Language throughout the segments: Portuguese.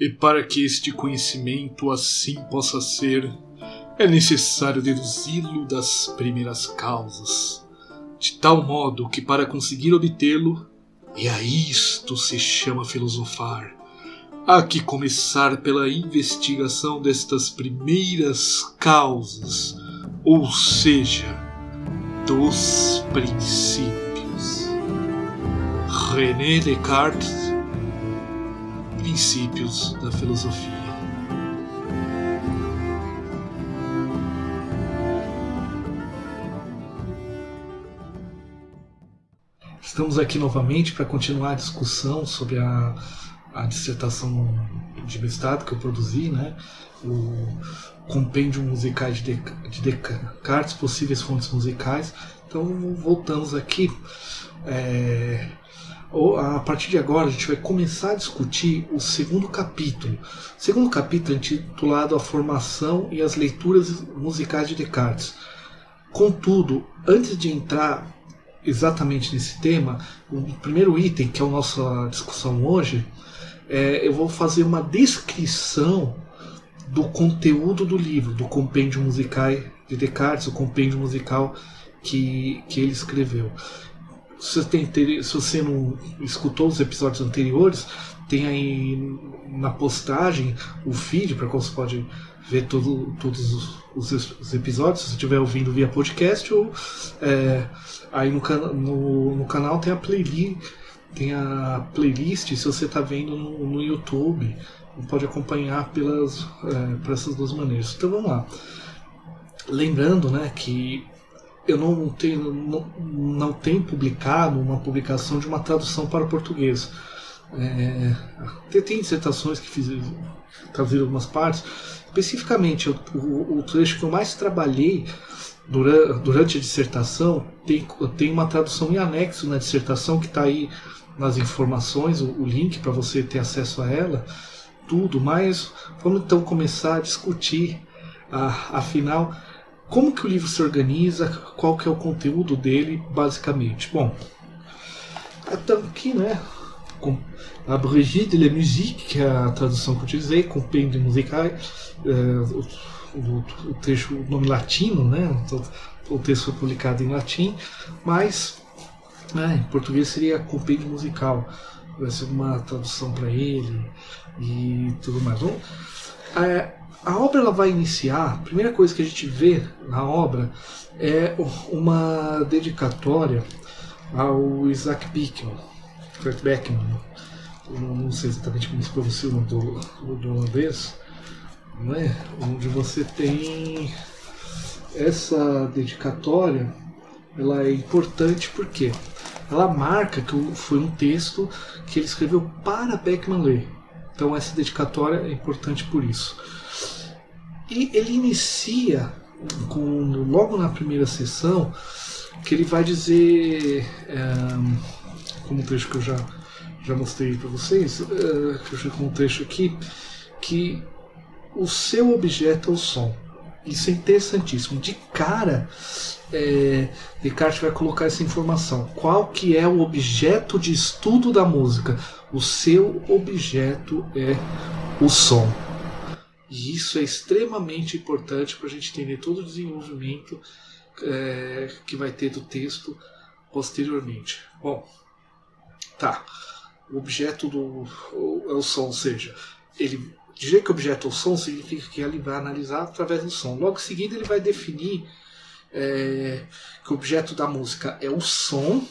E para que este conhecimento assim possa ser, é necessário deduzi-lo das primeiras causas, de tal modo que para conseguir obtê-lo, e a isto se chama filosofar, há que começar pela investigação destas primeiras causas, ou seja, dos princípios. René Descartes Princípios da Filosofia. Estamos aqui novamente para continuar a discussão sobre a, a dissertação de mestrado que eu produzi, né? o compêndio musicais de, de Descartes, possíveis fontes musicais. Então voltamos aqui. É, a partir de agora a gente vai começar a discutir o segundo capítulo. O segundo capítulo é intitulado A Formação e as Leituras Musicais de Descartes. Contudo, antes de entrar exatamente nesse tema, o primeiro item, que é a nossa discussão hoje, é, eu vou fazer uma descrição do conteúdo do livro, do compêndio musical de Descartes, o compêndio musical que, que ele escreveu. Se você, tem, se você não escutou os episódios anteriores, tem aí na postagem o feed para qual você pode ver todo, todos os, os, episódios, se você estiver ouvindo via podcast, ou é, aí no, no, no, canal tem a playlist, tem a playlist se você está vendo no, no, YouTube, pode acompanhar pelas, é, por essas duas maneiras. Então vamos lá. Lembrando né, que eu não tenho, não, não tenho publicado uma publicação de uma tradução para o português. É, tem dissertações que fiz traduziram algumas partes. Especificamente, o, o, o, trecho que eu mais trabalhei durante, a dissertação tem, tem uma tradução em anexo na dissertação que está aí nas informações, o, o link para você ter acesso a ela, tudo. Mas vamos então começar a discutir, a, afinal como que o livro se organiza, qual que é o conteúdo dele, basicamente. Bom, então aqui, né, com a Brigitte de la Musique, que é a tradução que eu utilizei, compêndio musical, é, o, o, texto, o nome latino, né, o, o texto foi publicado em latim, mas né, em português seria compêndio musical, vai ser uma tradução para ele e tudo mais. Bom, é, a obra ela vai iniciar, a primeira coisa que a gente vê na obra é uma dedicatória ao Isaac Beckman, Kurt Beckman, não sei exatamente como se pronuncia o nome do, do holandês, não é? onde você tem essa dedicatória, ela é importante porque ela marca que foi um texto que ele escreveu para Beckman ler. Então essa dedicatória é importante por isso. E ele inicia com, logo na primeira sessão que ele vai dizer, é, como um trecho que eu já, já mostrei para vocês, é, que eu já com um trecho aqui, que o seu objeto é o som. Isso é interessantíssimo. De cara, é, Descartes vai colocar essa informação. Qual que é o objeto de estudo da música? O seu objeto é o som. E isso é extremamente importante para a gente entender todo o desenvolvimento é, que vai ter do texto posteriormente. Bom, tá. O objeto do é o som, ou seja, ele dizer que objeto é o som significa que ele vai analisar através do som. Logo em seguida ele vai definir é, que o objeto da música é o som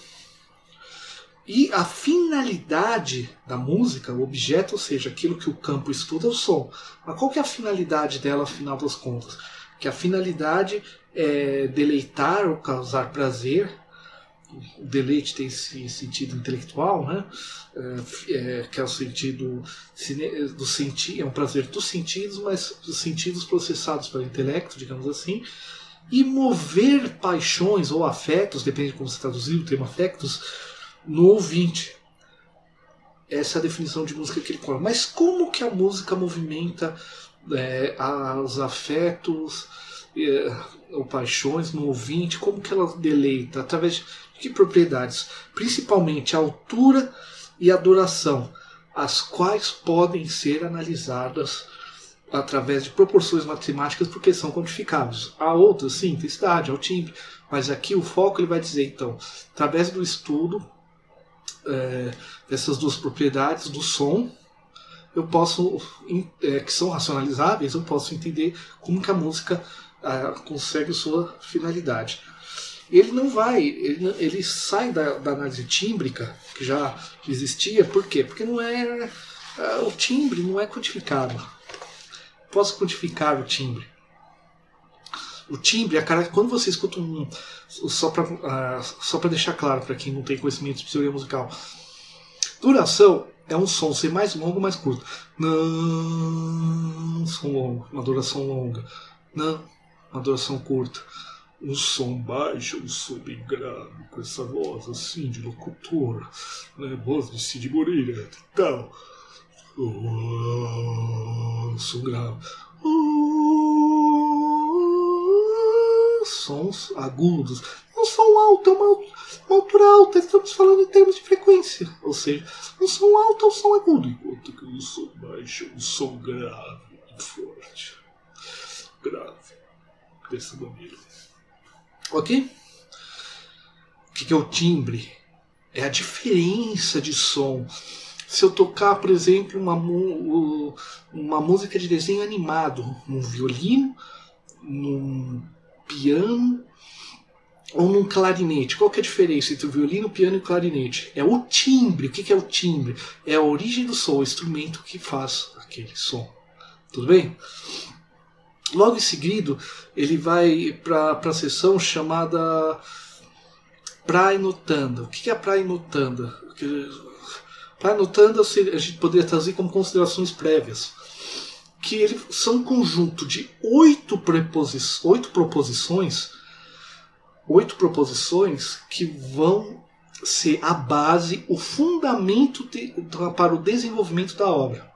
e a finalidade da música, o objeto, ou seja, aquilo que o campo estuda é o som. Mas qual que é a finalidade dela, afinal das contas? Que a finalidade é deleitar ou causar prazer. O deleite tem esse sentido intelectual, né? É, é, que é o sentido do sentir, é um prazer dos sentidos, mas dos sentidos processados pelo intelecto, digamos assim e mover paixões ou afetos, depende de como você traduzir o termo afetos, no ouvinte. Essa é a definição de música que ele coloca. Mas como que a música movimenta é, os afetos é, ou paixões no ouvinte? Como que ela deleita? Através de que propriedades? Principalmente a altura e a duração. as quais podem ser analisadas através de proporções matemáticas porque são quantificáveis. Há outras, sim, intensidade, ao timbre, mas aqui o foco ele vai dizer, então, através do estudo é, dessas duas propriedades do som, eu posso, é, que são racionalizáveis, eu posso entender como que a música consegue sua finalidade. Ele não vai, ele, ele sai da, da, análise tímbrica, que já existia, por quê? Porque não é, é o timbre não é quantificável posso quantificar o timbre. O timbre, a cara, quando você escuta um. Só para uh, só deixar claro para quem não tem conhecimento de teoria musical. Duração é um som ser mais longo ou mais curto. Não, som longo, uma duração longa. Não, uma duração curta. Um som baixo, um som grave, com essa voz assim de locutor, né? voz de Cid Moreira e tal. Oh, som grave. Oh, sons agudos. Um som alto é uma, uma altura alta. Estamos falando em termos de frequência. Ou seja, um som alto é um som agudo. Enquanto que um som baixo é um som grave e forte. Grave. Dessa maneira. Ok? O que é o timbre? É a diferença de som se eu tocar, por exemplo, uma, uma música de desenho animado num violino, num piano ou num clarinete. Qual que é a diferença entre o violino, piano e clarinete? É o timbre. O que é o timbre? É a origem do som, o instrumento que faz aquele som. Tudo bem? Logo em seguida, ele vai para a sessão chamada Prainotanda. O que é a Prainotanda? Anotando, a gente poderia trazer como considerações prévias. Que eles são um conjunto de oito, preposições, oito proposições, oito proposições que vão ser a base, o fundamento de, para o desenvolvimento da obra.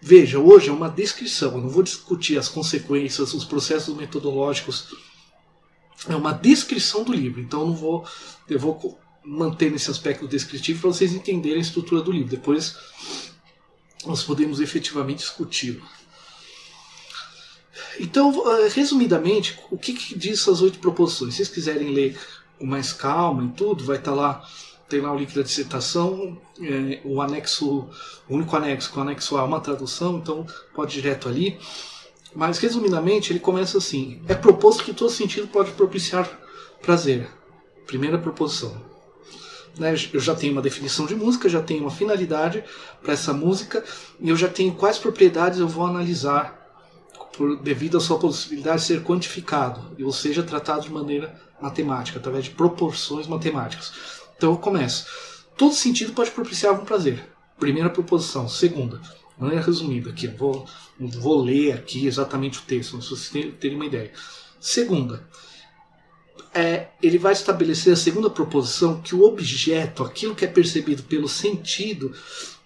Veja, hoje é uma descrição, eu não vou discutir as consequências, os processos metodológicos. É uma descrição do livro, então eu não vou, eu vou manter esse aspecto descritivo para vocês entenderem a estrutura do livro. Depois nós podemos efetivamente discuti-lo. Então, eh, resumidamente, o que, que diz essas oito proposições? Se vocês quiserem ler com mais calma e tudo, vai estar tá lá, tem lá o link da dissertação, é, o anexo, o único anexo, com o anexo A é uma tradução, então pode ir direto ali. Mas resumidamente, ele começa assim: é proposto que todo sentido pode propiciar prazer. Primeira proposição. Né? Eu já tenho uma definição de música, já tenho uma finalidade para essa música e eu já tenho quais propriedades eu vou analisar por, devido à sua possibilidade de ser quantificado, ou seja, tratado de maneira matemática, através de proporções matemáticas. Então eu começo. Todo sentido pode propiciar algum prazer. Primeira proposição. Segunda, é resumida aqui, vou, vou ler aqui exatamente o texto, para vocês terem uma ideia. Segunda, é, ele vai estabelecer a segunda proposição que o objeto, aquilo que é percebido pelo sentido,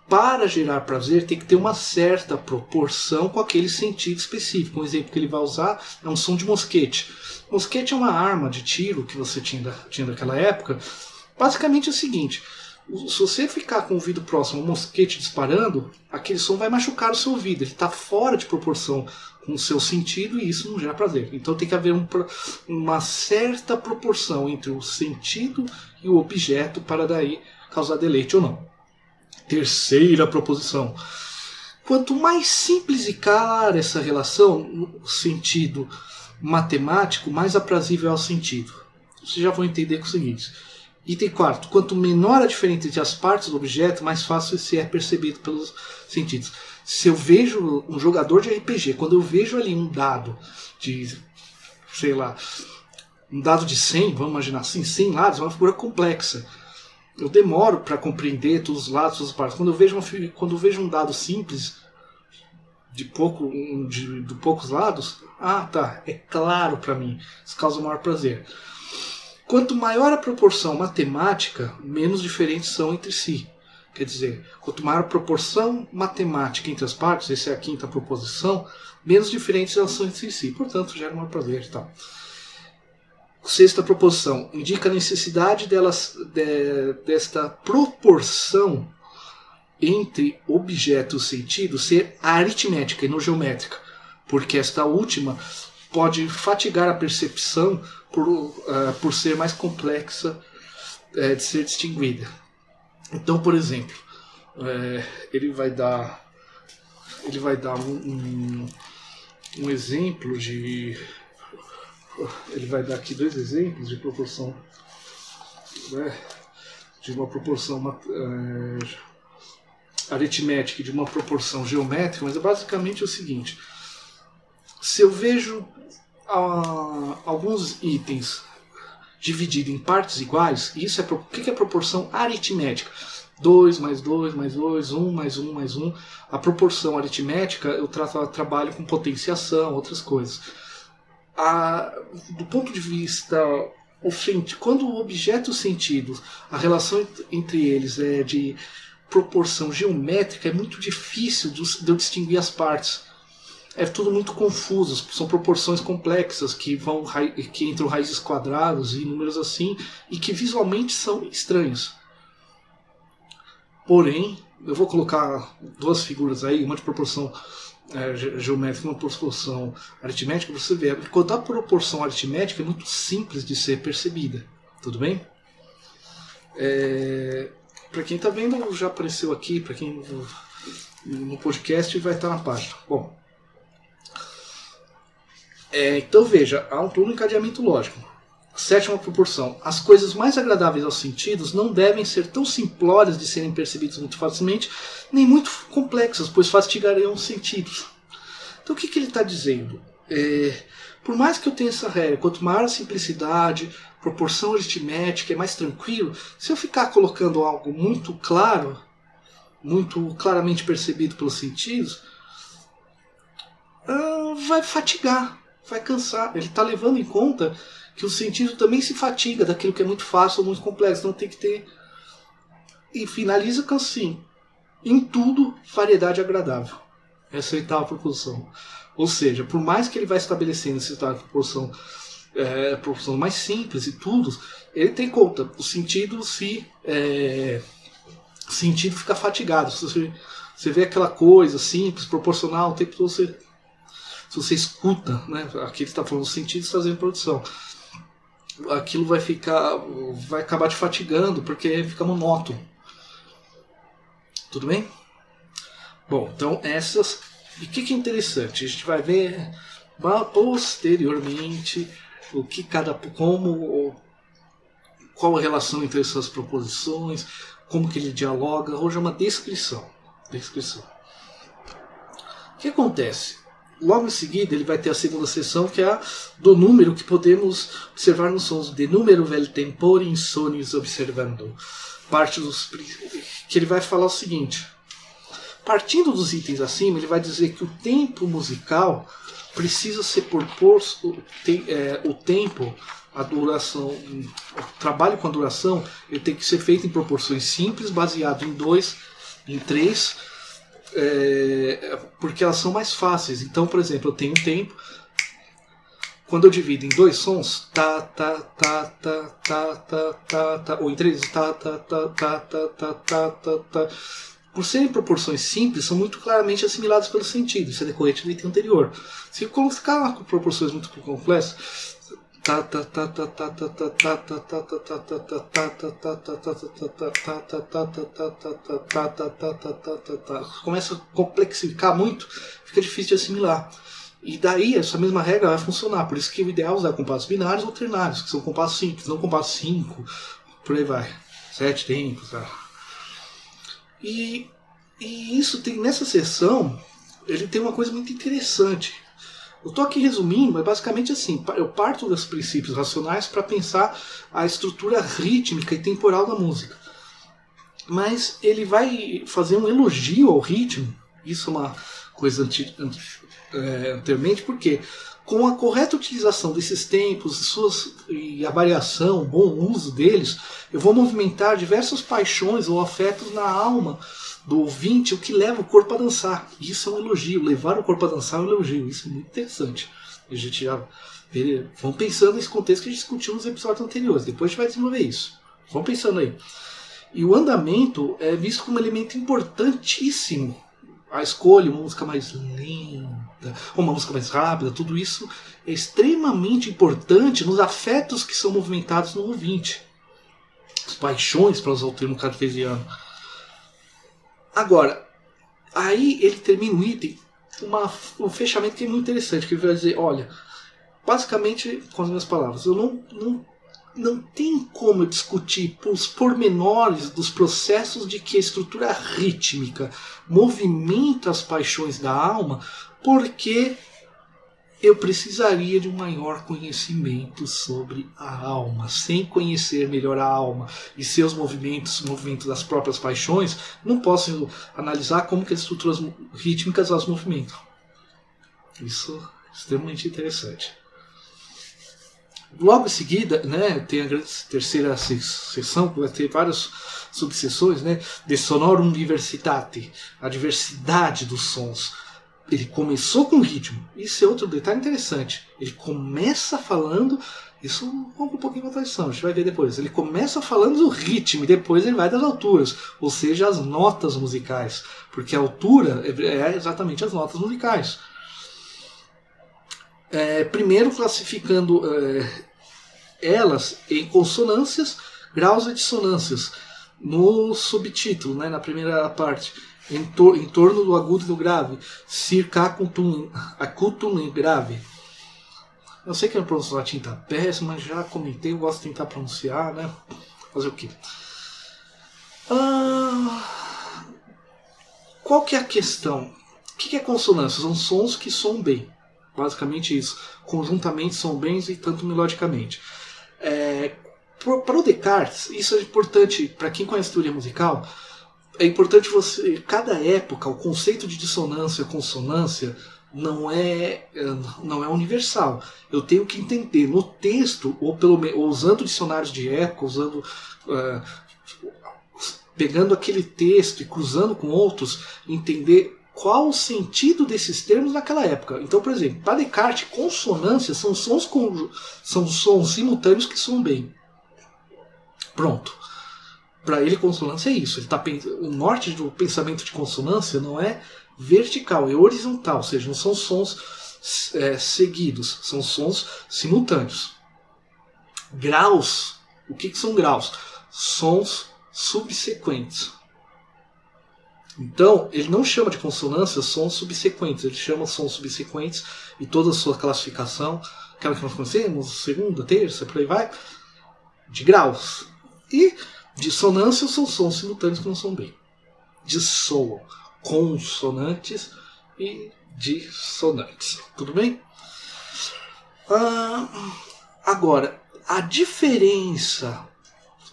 para gerar prazer tem que ter uma certa proporção com aquele sentido específico. Um exemplo que ele vai usar é um som de mosquete. Mosquete é uma arma de tiro que você tinha, tinha naquela época. Basicamente é o seguinte: se você ficar com o ouvido próximo um mosquete disparando, aquele som vai machucar o seu ouvido. Ele está fora de proporção com seu sentido e isso não gera prazer. Então tem que haver um, uma certa proporção entre o sentido e o objeto para daí causar deleite ou não. Terceira proposição. Quanto mais simples e clara essa relação, no sentido matemático, mais aprazível é o sentido. Vocês já vão entender com o seguinte. Item quarto. Quanto menor a diferença entre as partes do objeto, mais fácil se é percebido pelos sentidos se eu vejo um jogador de RPG, quando eu vejo ali um dado de, sei lá, um dado de 100, vamos imaginar assim, 100 lados, é uma figura complexa. Eu demoro para compreender todos os lados, todas as partes. Quando eu vejo, uma, quando eu vejo um dado simples, de, pouco, de, de poucos lados, ah, tá, é claro para mim. Isso causa maior prazer. Quanto maior a proporção matemática, menos diferentes são entre si. Quer dizer, quanto maior a proporção matemática entre as partes, essa é a quinta proposição, menos diferentes elas são entre si. Portanto, gera uma prazer e tal. Sexta proposição indica a necessidade delas, de, desta proporção entre objeto e sentido ser aritmética e não geométrica, porque esta última pode fatigar a percepção por, uh, por ser mais complexa uh, de ser distinguida. Então, por exemplo, uh, ele vai dar ele vai dar um, um, um exemplo de ele vai dar aqui dois exemplos de proporção né, de uma proporção uh, aritmética de uma proporção geométrica, mas é basicamente o seguinte: se eu vejo uh, alguns itens divididos em partes iguais, isso é o que é proporção aritmética? 2 mais 2 mais 2, 1 mais 1 mais 1. A proporção aritmética eu trato, trabalho com potenciação, outras coisas. A, do ponto de vista quando o objeto sentido, a relação entre eles é de proporção geométrica, é muito difícil de eu distinguir as partes. É tudo muito confuso, são proporções complexas que vão que entram raízes quadradas e números assim e que visualmente são estranhos. Porém, eu vou colocar duas figuras aí, uma de proporção é, geométrica uma proporção aritmética, você vê. Quando a proporção aritmética é muito simples de ser percebida. Tudo bem? É, para quem está vendo, já apareceu aqui, para quem no podcast vai estar na página. Bom, é, então veja, há um plano encadeamento lógico. Sétima proporção. As coisas mais agradáveis aos sentidos não devem ser tão simplórias de serem percebidas muito facilmente, nem muito complexas, pois fastigariam os sentidos. Então o que, que ele está dizendo? É, por mais que eu tenha essa regra, quanto maior a simplicidade, proporção aritmética, é mais tranquilo, se eu ficar colocando algo muito claro, muito claramente percebido pelos sentidos, uh, vai fatigar, vai cansar. Ele está levando em conta que o sentido também se fatiga daquilo que é muito fácil ou muito complexo. Então tem que ter. E finaliza com assim: em tudo, variedade agradável. Essa é a oitava proposição. Ou seja, por mais que ele vai estabelecendo essa oitava proporção, é, proporção mais simples e tudo, ele tem conta. O sentido se. É, sentido fica fatigado. Você, você vê aquela coisa simples, proporcional, o tempo todo você se você escuta, né, aqui ele está falando sentidos fazendo produção aquilo vai ficar. vai acabar te fatigando, porque fica monótono. Tudo bem? Bom, então essas. E o que, que é interessante? A gente vai ver posteriormente o que cada. como. qual a relação entre essas proposições, como que ele dialoga. Hoje é uma descrição. Descrição. O que acontece? Logo em seguida, ele vai ter a segunda sessão, que é a do número que podemos observar nos sons. De número vel tempore insonius observando. Parte dos. que ele vai falar o seguinte. Partindo dos itens acima, ele vai dizer que o tempo musical precisa ser proposto, tem, é, o tempo, a duração, o trabalho com a duração, ele tem que ser feito em proporções simples, baseado em dois, em três é, porque elas são mais fáceis. Então, por exemplo, eu tenho um tempo. Quando eu divido em dois sons, tá, tá, tá, tá, tá, tá, tá, tá, ou em três, tá, tá, tá, tá, tá, tá, tá, tá, tá. Por serem proporções simples, são muito claramente assimiladas pelo sentido. Isso é decorrente do item anterior. Se colocar proporções muito complexas, começa a complexificar muito, fica difícil de assimilar. E daí essa mesma regra vai funcionar. Por isso que o ideal é usar compassos binários ou ternários, que são compassos simples, não compassos 5, por aí vai. Sete tempos. Tá? E, e isso tem nessa sessão, ele tem uma coisa muito interessante eu estou aqui resumindo, mas basicamente assim, eu parto dos princípios racionais para pensar a estrutura rítmica e temporal da música. Mas ele vai fazer um elogio ao ritmo, isso é uma coisa anti, anti, é, anteriormente, porque com a correta utilização desses tempos suas, e a variação, o bom uso deles, eu vou movimentar diversas paixões ou afetos na alma do ouvinte o que leva o corpo a dançar. Isso é um elogio. Levar o corpo a dançar é um elogio. Isso é muito interessante. A gente já vamos pensando nesse contexto que a gente discutiu nos episódios anteriores. Depois a gente vai desenvolver isso. Vamos pensando aí. E o andamento é visto como um elemento importantíssimo. A escolha, uma música mais lenta, uma música mais rápida, tudo isso é extremamente importante nos afetos que são movimentados no ouvinte. As paixões, para usar o termo cartesiano. Agora, aí ele termina o item uma, um fechamento que é muito interessante, que ele vai dizer, olha, basicamente, com as minhas palavras, eu não, não, não tem como discutir os pormenores dos processos de que a estrutura rítmica movimenta as paixões da alma, porque eu precisaria de um maior conhecimento sobre a alma. Sem conhecer melhor a alma e seus movimentos, movimentos das próprias paixões, não posso analisar como que as estruturas rítmicas as movimentam. Isso é extremamente interessante. Logo em seguida, né, tem a terceira sessão, que vai ter várias subseções, né, de sonorum diversitate, a diversidade dos sons ele começou com ritmo. Isso é outro detalhe interessante. Ele começa falando. Isso rompe um pouquinho com a tradição, a gente vai ver depois. Ele começa falando do ritmo e depois ele vai das alturas, ou seja, as notas musicais. Porque a altura é exatamente as notas musicais. É, primeiro classificando é, elas em consonâncias, graus e dissonâncias. No subtítulo, né, na primeira parte em, tor em torno do agudo e do grave, circa acutum, e grave. Eu sei que a pronúncia latim está péssima, já comentei, eu gosto de tentar pronunciar, né? Fazer o quê? Ah, qual que é a questão? O que é consonância? São sons que soam bem. Basicamente isso. Conjuntamente são bens e tanto melodicamente. É, para o Descartes, isso é importante para quem conhece teoria musical é importante você. Cada época, o conceito de dissonância e consonância não é, não é universal. Eu tenho que entender no texto, ou, pelo, ou usando dicionários de época, usando. Uh, pegando aquele texto e cruzando com outros, entender qual o sentido desses termos naquela época. Então, por exemplo, para Descartes, consonâncias são sons, são sons simultâneos que soam bem. Pronto para ele consonância é isso. Ele tá, o norte do pensamento de consonância não é vertical, é horizontal, ou seja, não são sons é, seguidos, são sons simultâneos. Graus, o que, que são graus? Sons subsequentes. Então, ele não chama de consonância sons subsequentes, ele chama sons subsequentes e toda a sua classificação, aquela que nós conhecemos, segunda, terça, por aí vai, de graus. E Dissonâncias são sons simultâneos que não são bem. Dissoam consonantes e dissonantes. Tudo bem? Ah, agora, a diferença,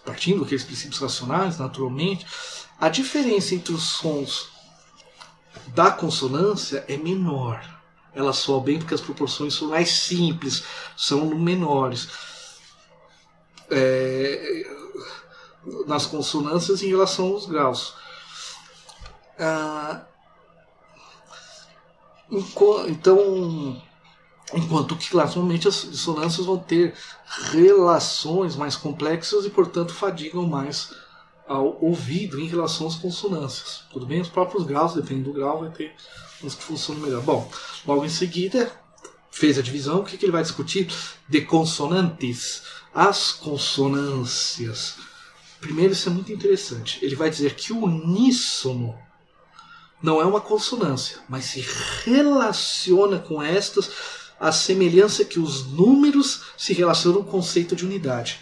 partindo daqueles princípios racionais, naturalmente, a diferença entre os sons da consonância é menor. Ela soa bem porque as proporções são mais simples, são menores. É, nas consonâncias em relação aos graus. Ah, então, enquanto que naturalmente as dissonâncias vão ter relações mais complexas e, portanto, fadigam mais ao ouvido em relação às consonâncias. Tudo bem? Os próprios graus, dependendo do grau, vai ter uns que funcionam melhor. Bom, logo em seguida, fez a divisão, o que ele vai discutir? De consonantes, as consonâncias. Primeiro, isso é muito interessante. Ele vai dizer que o uníssono não é uma consonância, mas se relaciona com estas a semelhança que os números se relacionam com o conceito de unidade.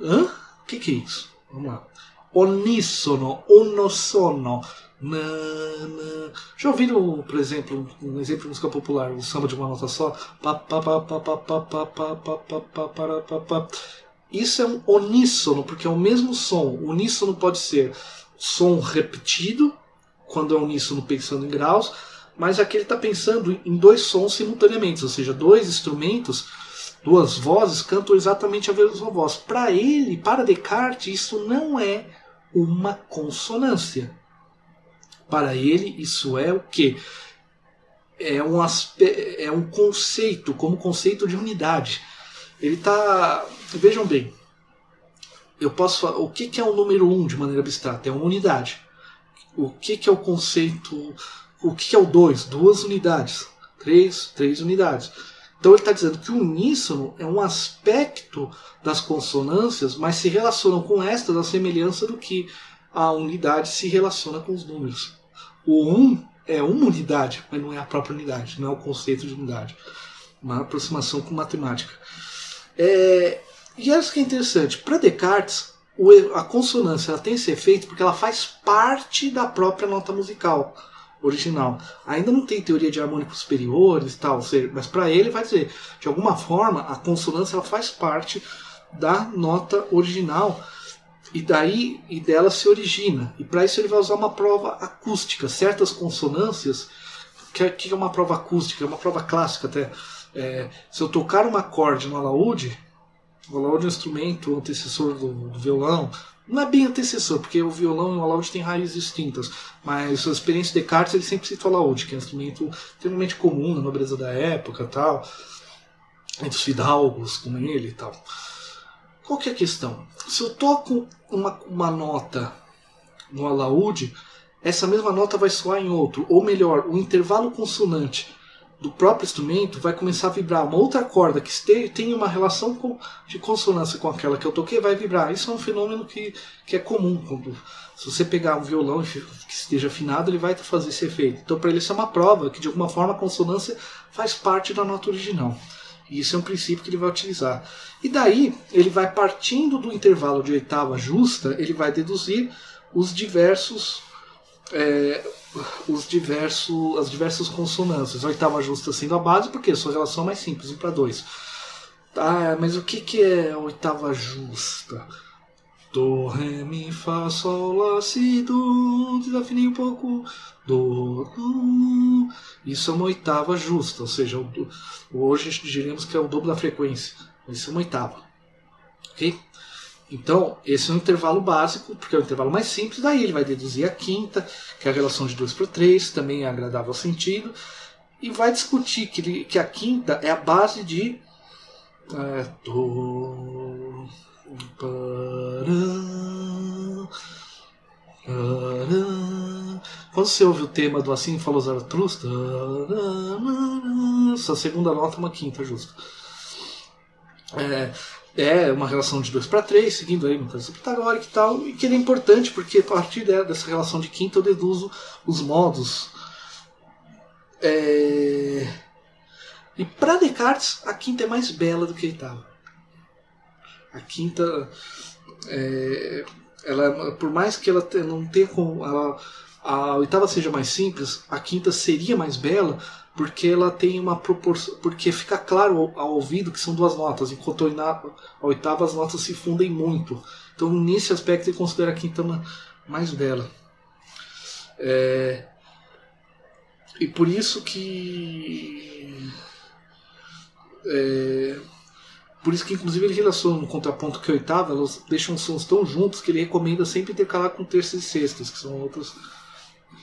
Hã? O que, que é isso? Vamos lá. Oníssono, unossono. Na, na. Já ouviram, por exemplo, um exemplo de música popular, o samba de uma nota só? Isso é um uníssono, porque é o mesmo som. O uníssono pode ser som repetido, quando é uníssono pensando em graus, mas aqui ele está pensando em dois sons simultaneamente, ou seja, dois instrumentos, duas vozes cantam exatamente a mesma voz. Para ele, para Descartes, isso não é uma consonância. Para ele, isso é o que? É um, é um conceito, como conceito de unidade. Ele está Vejam bem, eu posso falar, o que, que é o número 1 um de maneira abstrata? É uma unidade. O que, que é o conceito, o que, que é o 2? Duas unidades. Três, três unidades. Então ele está dizendo que o uníssono é um aspecto das consonâncias, mas se relacionam com estas a semelhança do que a unidade se relaciona com os números. O 1 um é uma unidade, mas não é a própria unidade, não é o conceito de unidade. Uma aproximação com matemática. É, e isso que é interessante. Para Descartes, a consonância tem esse efeito porque ela faz parte da própria nota musical original. Ainda não tem teoria de harmônicos superiores tal, mas para ele vai dizer, de alguma forma, a consonância ela faz parte da nota original e daí e dela se origina. E para isso ele vai usar uma prova acústica, certas consonâncias, que é, que é uma prova acústica, é uma prova clássica até. É, se eu tocar um acorde no alaúde, o alaúde é um instrumento antecessor do, do violão, não é bem antecessor, porque o violão e o alaúde têm raízes distintas, mas a experiência de Descartes ele sempre cita o alaúde, que é um instrumento extremamente comum na nobreza da época tal, entre os fidalgos como ele e tal. Qual que é a questão? Se eu toco uma, uma nota no alaúde, essa mesma nota vai soar em outro, ou melhor, o intervalo consonante do próprio instrumento vai começar a vibrar. Uma outra corda que tem uma relação com, de consonância com aquela que eu toquei vai vibrar. Isso é um fenômeno que, que é comum. Quando, se você pegar um violão que esteja afinado, ele vai fazer esse efeito. Então, para ele, isso é uma prova que, de alguma forma, a consonância faz parte da nota original. E isso é um princípio que ele vai utilizar. E daí, ele vai partindo do intervalo de oitava justa, ele vai deduzir os diversos é, os diversos, as diversas consonâncias. A oitava justa sendo a base, porque sua relação é mais simples, 1 para 2. Ah, mas o que, que é a oitava justa? Do, Ré, Mi, Fá, Sol, Lá, Si, Do. Desafinei um pouco. Do, Do. Isso é uma oitava justa, ou seja, hoje diríamos que é o dobro da frequência. Isso é uma oitava. Ok? Então, esse é um intervalo básico, porque é o intervalo mais simples, daí ele vai deduzir a quinta, que é a relação de 2 para 3, também é agradável ao sentido, e vai discutir que, ele, que a quinta é a base de. É, do, quando você ouve o tema do Assim Falou Zaratustra, essa segunda nota é uma quinta justa. É, é uma relação de 2 para 3, seguindo aí uma coisa pitagórica e tal, e que ele é importante porque a partir dessa relação de quinta eu deduzo os modos. É... E para Descartes, a quinta é mais bela do que a oitava. A quinta, é... ela, por mais que ela não tenha como. Ela, a oitava seja mais simples, a quinta seria mais bela, porque ela tem uma proporção. Porque fica claro ao, ouvido que são duas notas, enquanto na oitava as notas se fundem muito. Então, nesse aspecto, ele considera a quinta mais bela. É, e por isso que. É, por isso que, inclusive, ele relaciona no contraponto que a oitava, elas deixam sons tão juntos que ele recomenda sempre intercalar com terças e sextas, que são outros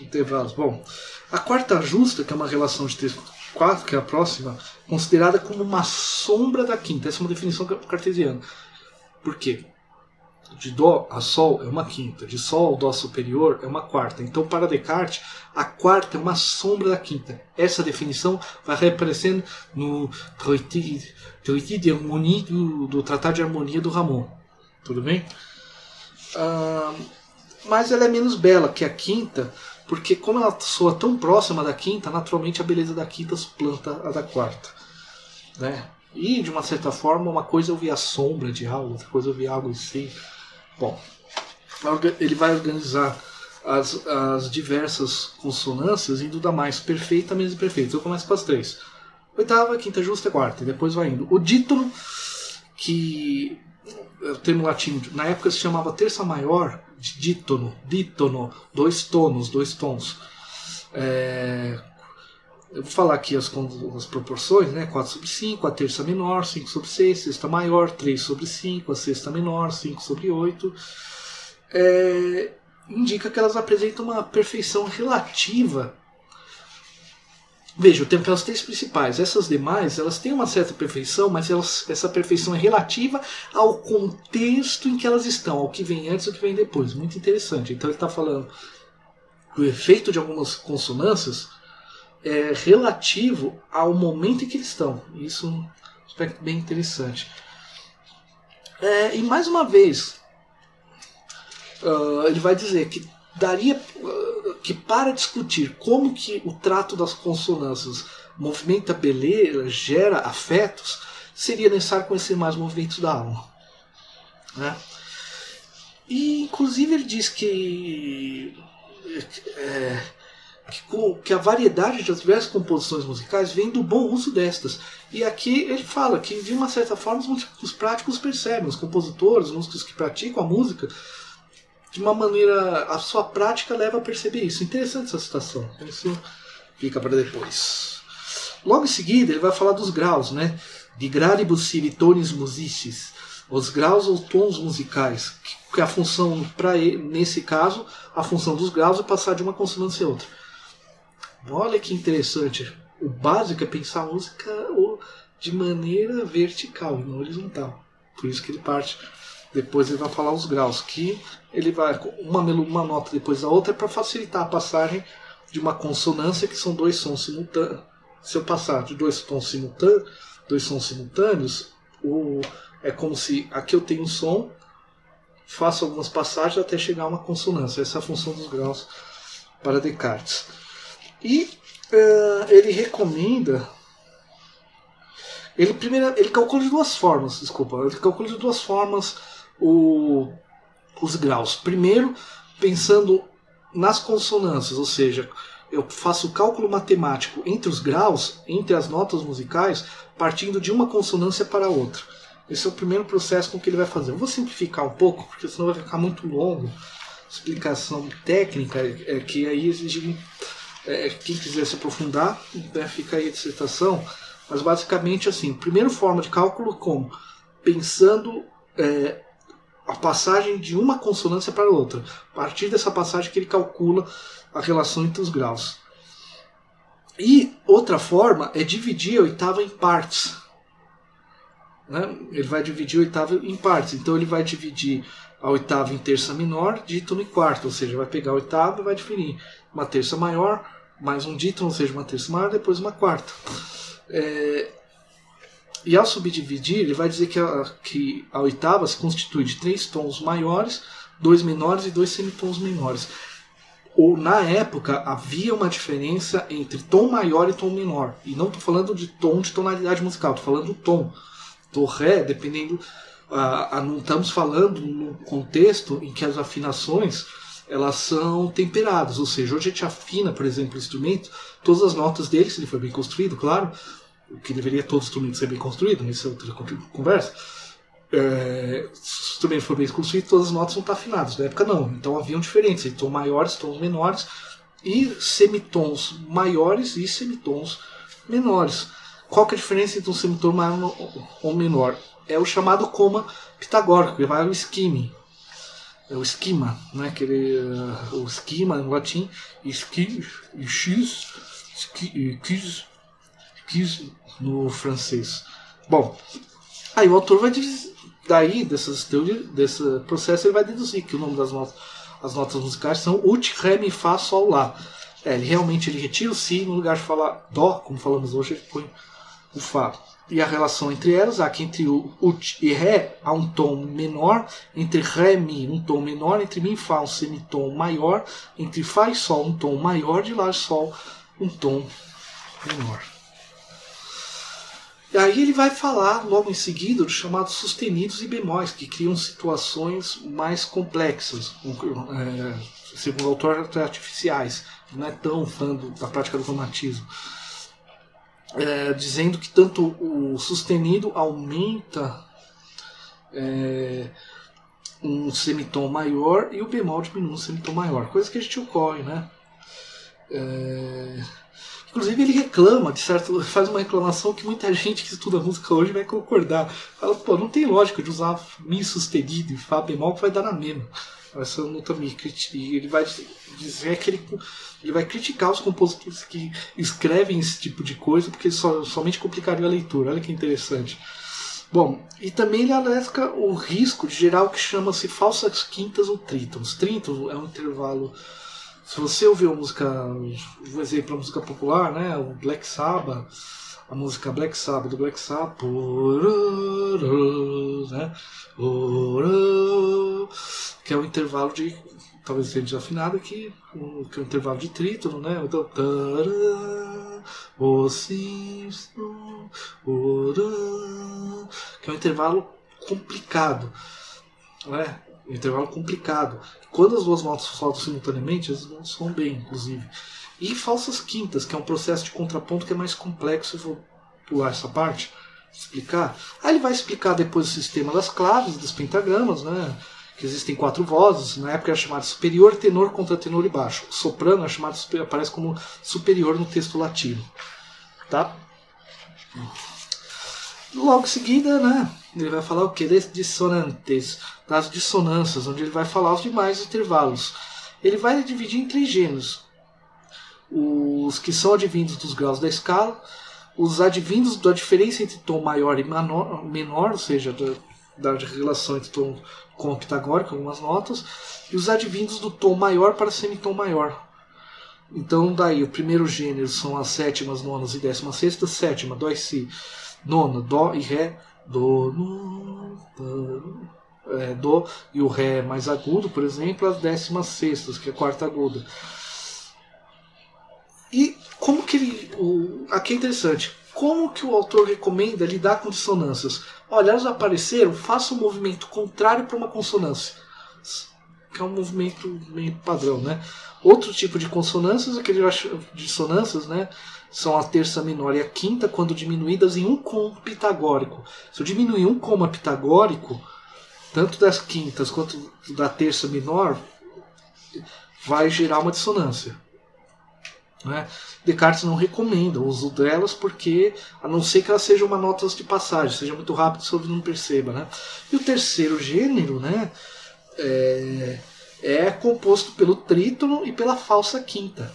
intervalos. Bom, a quarta justa, que é uma relação de texto 4, que é a próxima, considerada como uma sombra da quinta. Essa é uma definição cartesiana. Por quê? De Dó a Sol é uma quinta, de Sol ao Dó superior é uma quarta. Então, para Descartes, a quarta é uma sombra da quinta. Essa definição vai reaparecendo no Traité de Harmonie do, do Tratado de Harmonia do Ramon. Tudo bem? Ah, mas ela é menos bela que a quinta, porque como ela soa tão próxima da quinta, naturalmente a beleza da quinta suplanta a da quarta. Né? E, de uma certa forma, uma coisa eu vi a sombra de algo, outra coisa eu vi algo em si. Bom, ele vai organizar as, as diversas consonâncias indo da mais perfeita a menos perfeita. Eu começo com as três. Oitava, quinta justa e quarta. E depois vai indo. O dítono, que é o termo latino, na época se chamava terça maior, dítono, dítono, dois tonos, dois tons. É, eu vou falar aqui as, as, proporções, né? 4 sobre 5, a terça menor, 5 sobre 6, sexta maior, 3 sobre 5, a sexta menor, 5 sobre 8. É, indica que elas apresentam uma perfeição relativa Veja, tenho aquelas três principais. Essas demais, elas têm uma certa perfeição, mas elas, essa perfeição é relativa ao contexto em que elas estão, ao que vem antes e ao que vem depois. Muito interessante. Então ele está falando que o efeito de algumas consonâncias é relativo ao momento em que eles estão. Isso é um aspecto bem interessante. É, e mais uma vez, uh, ele vai dizer que daria que para discutir como que o trato das consonâncias movimenta beleza, gera afetos, seria necessário conhecer mais movimentos da alma. Né? E inclusive ele diz que, é, que, que, a variedade das diversas composições musicais vem do bom uso destas. E aqui ele fala que de uma certa forma os, os práticos percebem, os compositores, os músicos que praticam a música, de uma maneira. A sua prática leva a perceber isso. Interessante essa citação. Isso fica para depois. Logo em seguida, ele vai falar dos graus, né? De gradibus tones musicis. Os graus ou tons musicais. Que a função, para nesse caso, a função dos graus é passar de uma consonância a outra. Olha que interessante. O básico é pensar a música de maneira vertical, não horizontal. Por isso que ele parte depois ele vai falar os graus, que ele vai uma, uma nota depois da outra é para facilitar a passagem de uma consonância que são dois sons simultâneos. Se eu passar de dois tons simultâneos, dois sons simultâneos, o, é como se aqui eu tenho um som, faço algumas passagens até chegar a uma consonância. Essa é a função dos graus para Descartes. E uh, ele recomenda ele primeiro ele calcula de duas formas, desculpa, ele calcula de duas formas o, os graus. Primeiro, pensando nas consonâncias, ou seja, eu faço o cálculo matemático entre os graus, entre as notas musicais, partindo de uma consonância para outra. Esse é o primeiro processo com que ele vai fazer. Eu vou simplificar um pouco, porque senão vai ficar muito longo. Explicação técnica, é, que aí exige. É, quem quiser se aprofundar, né, fica aí a dissertação. Mas basicamente assim, primeira forma de cálculo como? Pensando é, a passagem de uma consonância para outra. A partir dessa passagem que ele calcula a relação entre os graus. E outra forma é dividir a oitava em partes. Né? Ele vai dividir a oitava em partes. Então ele vai dividir a oitava em terça menor, dítono e quarto. Ou seja, vai pegar a oitava e vai definir uma terça maior, mais um dítono, ou seja, uma terça maior, depois uma quarta. É, e ao subdividir, ele vai dizer que a, que a oitava se constitui de três tons maiores, dois menores e dois semitons menores. Ou na época havia uma diferença entre tom maior e tom menor. E não estou falando de tom de tonalidade musical, estou falando do tom. Do ré, dependendo. Ah, não estamos falando no contexto em que as afinações elas são temperadas, ou seja, hoje a gente afina, por exemplo, o instrumento, todas as notas dele, se ele for bem construído, claro, que deveria todo instrumento ser bem construído, mas isso é outra conversa. É, se o instrumento for bem construído, todas as notas vão estar afinadas. Na época não, então haviam diferenças, tons maiores, tons menores e semitons maiores e semitons menores. Qual que é a diferença entre um semitom maior ou menor? É o chamado coma pitagórico, que vai ao esquime. É o esquema, né? Aquele, uh, o esquema em latim, esqui, x, quis, quis no francês. Bom, aí o autor vai daí dessas teorias, desse processo ele vai deduzir que o nome das notas, as notas musicais são ut, ré, mi, fá, sol, lá. É, ele realmente ele retira o si no lugar de falar dó, como falamos hoje, ele põe o fá. E a relação entre elas, aqui entre o ut e ré há um tom menor, entre ré mi um tom menor, entre mi e fá um semitom maior, entre fá e sol um tom maior, de lá e sol um tom menor. E aí ele vai falar logo em seguida dos chamados sustenidos e bemóis, que criam situações mais complexas, é, segundo o autor, artificiais. Não é tão fã do, da prática do cromatismo. É, dizendo que tanto o sustenido aumenta é, um semitom maior e o bemol diminui um semitom maior, coisa que a gente ocorre, né? É, Inclusive ele reclama, de certo, faz uma reclamação que muita gente que estuda música hoje vai concordar. Fala, pô, não tem lógica de usar Mi sustenido e Fá bemol que vai dar na mesma. essa nota mi. Ele vai dizer que ele, ele vai criticar os compositores que escrevem esse tipo de coisa, porque só, somente complicariam a leitura. Olha que interessante. Bom, e também ele alerta o risco de gerar o que chama-se falsas quintas ou trítonos. Trítono é um intervalo. Se você ouvir a música, vou exemplo, a música popular, né, o Black Sabbath, a música Black Sabbath do Black Sabbath, né, que é um intervalo de talvez seja desafinado aqui, que é um intervalo de trítono, né? Então, o que é um intervalo complicado, né? Intervalo complicado. Quando as duas notas soltam simultaneamente, elas não soam bem, inclusive. E falsas quintas, que é um processo de contraponto que é mais complexo. Eu vou pular essa parte, explicar. Aí ele vai explicar depois o sistema das claves, dos pentagramas, né? que existem quatro vozes, na época era chamado superior, tenor, contratenor e baixo. O soprano é chamado, aparece como superior no texto latino. Tá? Logo em seguida, né, ele vai falar o que? Dissonantes, das dissonâncias, onde ele vai falar os demais intervalos. Ele vai dividir em três gêneros. Os que são advindos dos graus da escala, os advindos da diferença entre tom maior e menor, menor ou seja, da, da relação entre tom com o pitagórico, algumas notas, e os advindos do tom maior para semitom maior. Então, daí, o primeiro gênero são as sétimas, nonas e décimas sextas. Sétima, dó e si. Nona, dó e ré. Dó, no, é, dó e o ré mais agudo, por exemplo, as décimas sextas, que é a quarta aguda. E como que ele. O, aqui é interessante. Como que o autor recomenda lidar com dissonâncias? Olha, elas apareceram, faça um movimento contrário para uma consonância. Que é um movimento meio padrão, né? Outro tipo de consonâncias, aqueles dissonâncias, né? São a terça menor e a quinta, quando diminuídas em um com pitagórico. Se eu diminuir um coma pitagórico, tanto das quintas quanto da terça menor, vai gerar uma dissonância. Né? Descartes não recomenda o uso delas porque, a não ser que elas sejam uma nota de passagem, seja muito rápido se o não perceba. Né? E o terceiro gênero né, é, é composto pelo trítono e pela falsa quinta.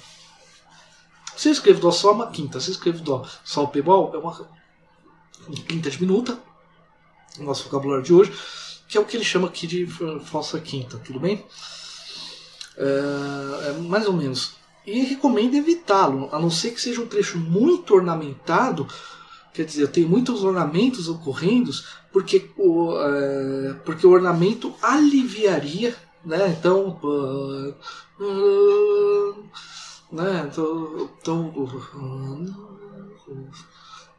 Se eu escrevo Dó Sol é uma quinta, se eu escrevo Dó Sol Bemol é uma quinta diminuta, no nosso vocabulário de hoje, que é o que ele chama aqui de falsa quinta, tudo bem? É, é mais ou menos e recomendo evitá-lo, a não ser que seja um trecho muito ornamentado, quer dizer, tem muitos ornamentos ocorrendo, porque o, é, porque o ornamento aliviaria, né? Então, uh, uh, né? Então, então uh,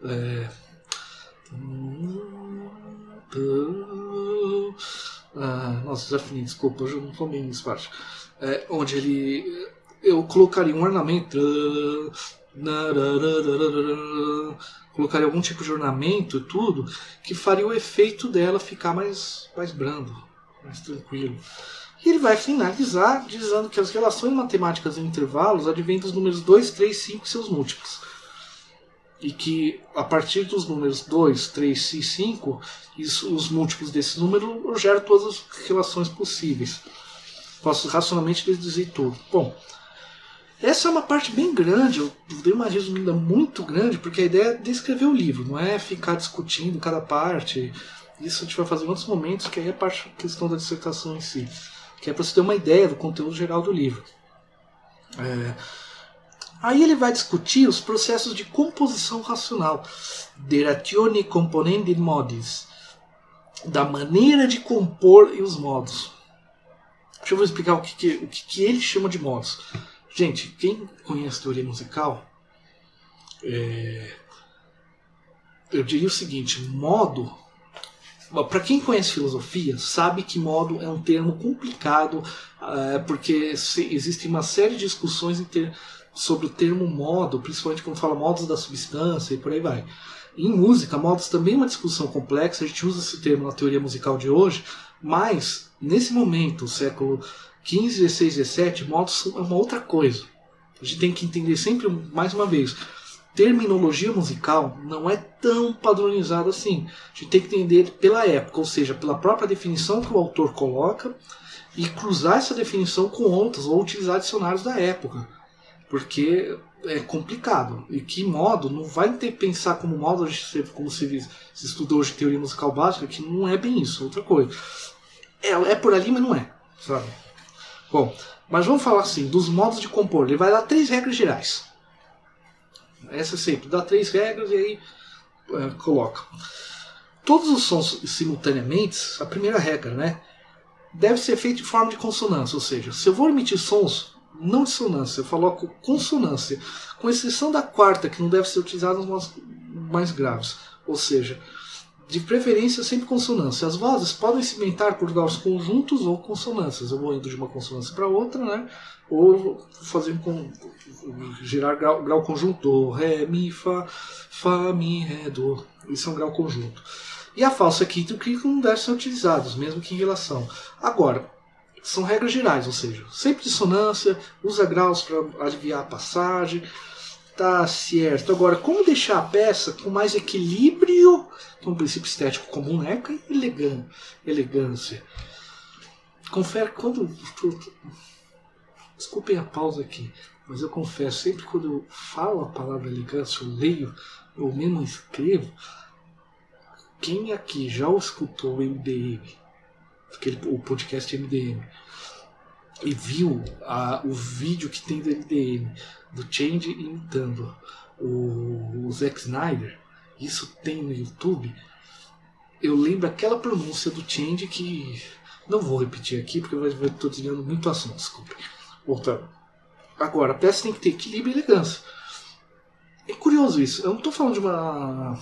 é, ah, nossa, já fini, desculpa, eu não bem nessa parte. É, onde ele eu colocaria um ornamento. Colocaria algum tipo de ornamento e tudo que faria o efeito dela ficar mais, mais brando, mais tranquilo. E ele vai finalizar dizendo que as relações matemáticas em intervalos advêm dos números 2, 3, 5 e seus múltiplos. E que a partir dos números 2, 3 e 5, isso, os múltiplos desse número gero todas as relações possíveis. Posso racionalmente deduzir tudo. Bom, essa é uma parte bem grande, eu dei uma resumida muito grande, porque a ideia é descrever o livro, não é ficar discutindo cada parte. Isso a gente vai fazer em outros momentos, que aí é a parte questão da dissertação em si, que é para você ter uma ideia do conteúdo geral do livro. É... Aí ele vai discutir os processos de composição racional, deratione componendi modis, da maneira de compor e os modos. Deixa eu explicar o que, que, o que, que ele chama de modos. Gente, quem conhece teoria musical, é... eu diria o seguinte: modo. Para quem conhece filosofia, sabe que modo é um termo complicado, é, porque existe uma série de discussões ter... sobre o termo modo, principalmente quando fala modos da substância e por aí vai. Em música, modos também é uma discussão complexa, a gente usa esse termo na teoria musical de hoje, mas nesse momento, século 15, 16, 17, modos é uma outra coisa. A gente tem que entender sempre, mais uma vez, terminologia musical não é tão padronizada assim. A gente tem que entender pela época, ou seja, pela própria definição que o autor coloca e cruzar essa definição com outras ou utilizar dicionários da época, porque é complicado. E que modo não vai ter pensar como modo como se, se estudou hoje teoria musical básica, que não é bem isso, é outra coisa. É, é por ali, mas não é, sabe? Bom, mas vamos falar assim, dos modos de compor. Ele vai dar três regras gerais. Essa sempre, dá três regras e aí é, coloca. Todos os sons simultaneamente, a primeira regra, né? Deve ser feito de forma de consonância, ou seja, se eu vou emitir sons não dissonância, eu coloco consonância, com exceção da quarta, que não deve ser utilizada nos mais graves. Ou seja, de preferência sempre consonância. As vozes podem se inventar por graus conjuntos ou consonâncias. Eu vou indo de uma consonância para outra, né? Ou fazer com girar grau, grau conjunto, ré, mi, fá, fá, mi, ré, do. Isso é um grau conjunto. E a falsa quinta e o quinto não devem ser utilizados, mesmo que em relação. Agora, são regras gerais, ou seja, sempre dissonância, usa graus para aliviar a passagem, tá certo. Agora, como deixar a peça com mais equilíbrio, é um princípio estético comum, né? Elegância. elegância. Confere quando. Desculpem a pausa aqui, mas eu confesso, sempre quando eu falo a palavra elegância, eu leio, ou mesmo escrevo, quem aqui já escutou o MDM aquele, o podcast MDM, e viu a, o vídeo que tem do MDM, do Change imitando o, o Zack Snyder, isso tem no YouTube, eu lembro aquela pronúncia do Change que não vou repetir aqui porque eu estou desviando muito assunto, desculpe. Voltando. Agora, a peça tem que ter equilíbrio e elegância. É curioso isso. Eu não estou falando de uma